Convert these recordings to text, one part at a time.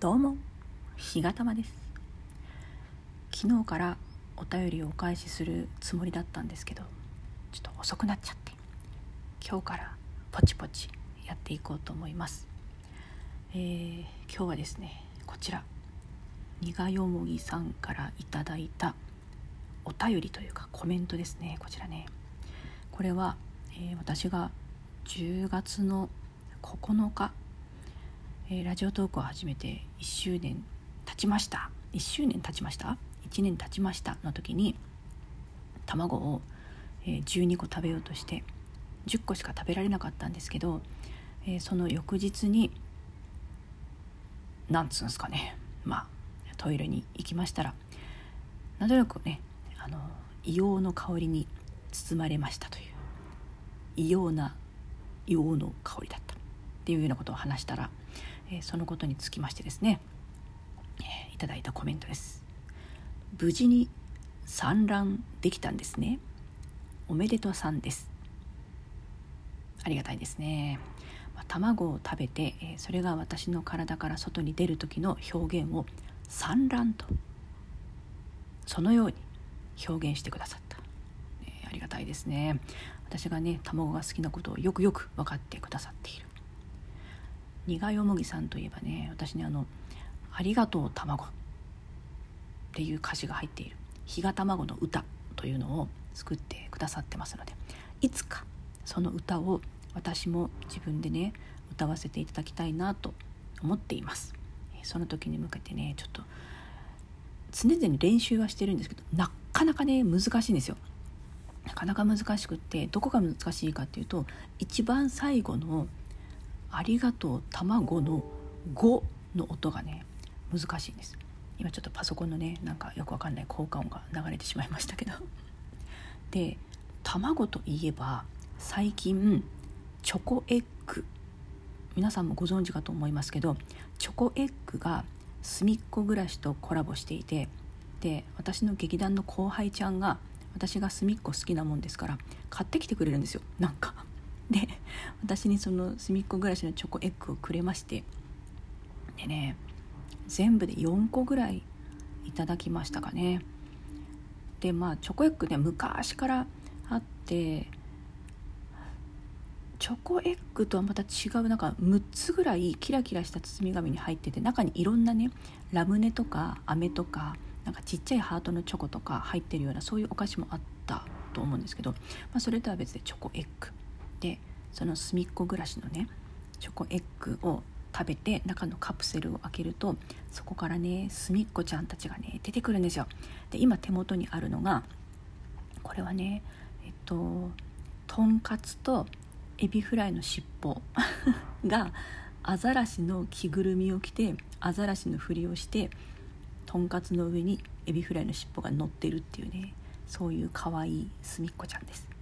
どうも日がたまです。昨日からお便りをお返しするつもりだったんですけどちょっと遅くなっちゃって今日からポチポチやっていこうと思います。えー、今日はですねこちら苦よもぎさんからいただいたお便りというかコメントですねこちらね。これは、えー、私が10月の9日えー、ラジオトークを始めて1周年経ちました。1周年経ちました？1年経ちましたの時に卵を、え、12個食べようとして10個しか食べられなかったんですけど、えー、その翌日になんつうんですかね。まあトイレに行きましたらなんとなくねあの硫黄の香りに包まれましたという。異様な硫黄の香りだった。っていうようなことを話したらえそのことにつきましてですね、えいただいたコメントです。無事に産卵できたんですね。おめでとうさんです。ありがたいですね、ま卵を食べて、えそれが私の体から外に出る時の表現を産卵とそのように表現してくださった、えありがたいですね。私がね卵が好きなことをよくよく分かってくださっている。苦よもぎさんといえばね私ねあの「ありがとう卵」っていう歌詞が入っている「日が卵の歌」というのを作ってくださってますのでいつかその歌を私も自分でね歌わせていただきたいなと思っています。その時に向けてねちょっと常々練習はしてるんですけどなかなかね難しいんですよ。なかなか難しくってどこが難しいかっていうと一番最後のありがとう卵の5の音がね難しいんです。今ちょっとパソコンのねなんかよくわかんない効果音が流れてしまいましたけど。で卵といえば最近チョコエッグ。皆さんもご存知かと思いますけどチョコエッグがすみっこ暮らしとコラボしていてで私の劇団の後輩ちゃんが私がすみっこ好きなもんですから買ってきてくれるんですよ。なんか。私にその隅っこ暮らしのチョコエッグをくれましてでね全部で4個ぐらいいただきましたかね。でまあチョコエッグね昔からあってチョコエッグとはまた違うなんか6つぐらいキラキラした包み紙に入ってて中にいろんなねラムネとか飴とかなんかちっちゃいハートのチョコとか入ってるようなそういうお菓子もあったと思うんですけど、まあ、それとは別でチョコエッグ。でその隅っこ暮らしのねチョコエッグを食べて中のカプセルを開けるとそこからね隅っこちゃんたちがね出てくるんですよ。で今手元にあるのがこれはねえっととんかつとエビフライの尻尾 がアザラシの着ぐるみを着てアザラシのふりをしてとんかつの上にエビフライの尻尾が乗ってるっていうねそういう可愛い隅っこちゃんです。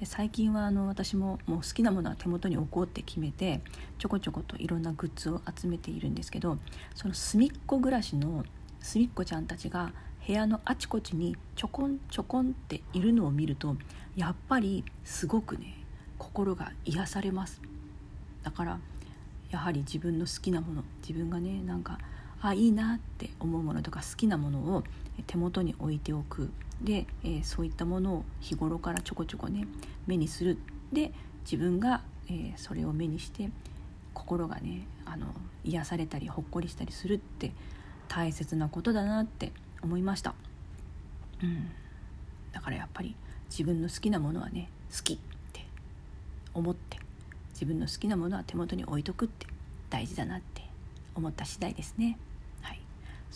で最近はあの私ももう好きなものは手元に置こうって決めてちょこちょこといろんなグッズを集めているんですけどその隅っこ暮らしの隅っこちゃんたちが部屋のあちこちにちょこんちょこんっているのを見るとやっぱりすごくね心が癒されます。だからやはり自分の好きなもの自分がねなんかあいいなって思うものとか好きなものを手元に置いておく。で、えー、そういったものを日頃からちょこちょこね目にする。で自分が、えー、それを目にして心がねあの癒されたりほっこりしたりするって大切なことだなって思いました、うん、だからやっぱり自分の好きなものはね好きって思って自分の好きなものは手元に置いとくって大事だなって思った次第ですね。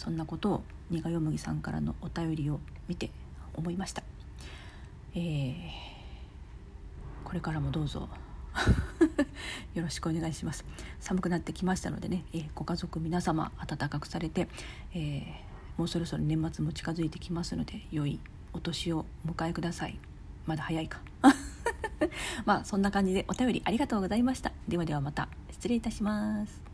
そんなことを苦よむぎさんからのお便りを見て思いました、えー、これからもどうぞ。よろしくお願いします。寒くなってきましたのでね、えー、ご家族皆様暖かくされて、えー、もうそろそろ年末も近づいてきますので良いお年をお迎えください。まだ早いか。まあそんな感じでお便りありがとうございました。ではではまた。失礼いたします。